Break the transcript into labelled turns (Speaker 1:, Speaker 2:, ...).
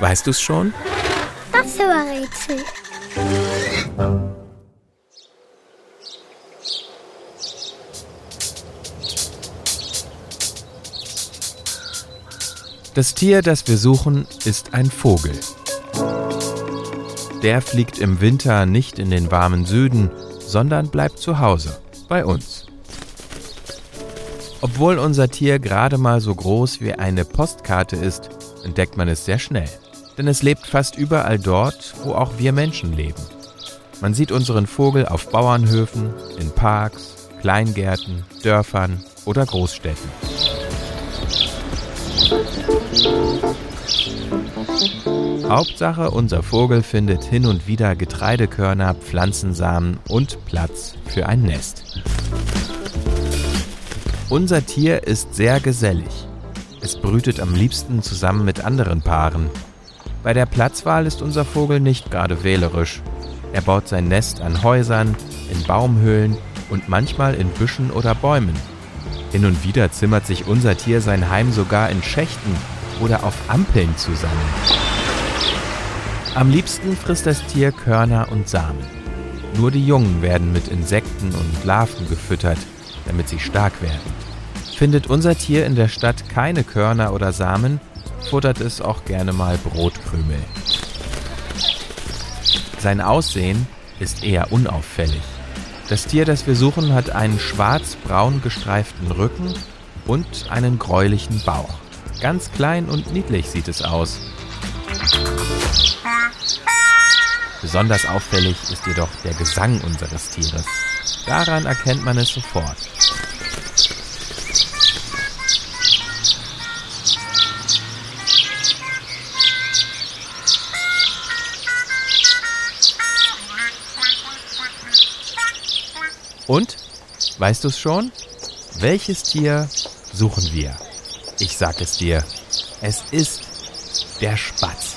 Speaker 1: Weißt du's schon?
Speaker 2: Das war Rätsel.
Speaker 1: Das Tier, das wir suchen, ist ein Vogel. Der fliegt im Winter nicht in den warmen Süden, sondern bleibt zu Hause, bei uns. Obwohl unser Tier gerade mal so groß wie eine Postkarte ist, entdeckt man es sehr schnell. Denn es lebt fast überall dort, wo auch wir Menschen leben. Man sieht unseren Vogel auf Bauernhöfen, in Parks, Kleingärten, Dörfern oder Großstädten. Hauptsache, unser Vogel findet hin und wieder Getreidekörner, Pflanzensamen und Platz für ein Nest. Unser Tier ist sehr gesellig. Es brütet am liebsten zusammen mit anderen Paaren. Bei der Platzwahl ist unser Vogel nicht gerade wählerisch. Er baut sein Nest an Häusern, in Baumhöhlen und manchmal in Büschen oder Bäumen. Hin und wieder zimmert sich unser Tier sein Heim sogar in Schächten oder auf Ampeln zusammen. Am liebsten frisst das Tier Körner und Samen. Nur die Jungen werden mit Insekten und Larven gefüttert, damit sie stark werden. Findet unser Tier in der Stadt keine Körner oder Samen, futtert es auch gerne mal Brotkrümel. Sein Aussehen ist eher unauffällig. Das Tier, das wir suchen, hat einen schwarz-braun gestreiften Rücken und einen gräulichen Bauch. Ganz klein und niedlich sieht es aus. Besonders auffällig ist jedoch der Gesang unseres Tieres. Daran erkennt man es sofort. Und? Weißt du es schon? Welches Tier suchen wir? Ich sag es dir. Es ist der Spatz.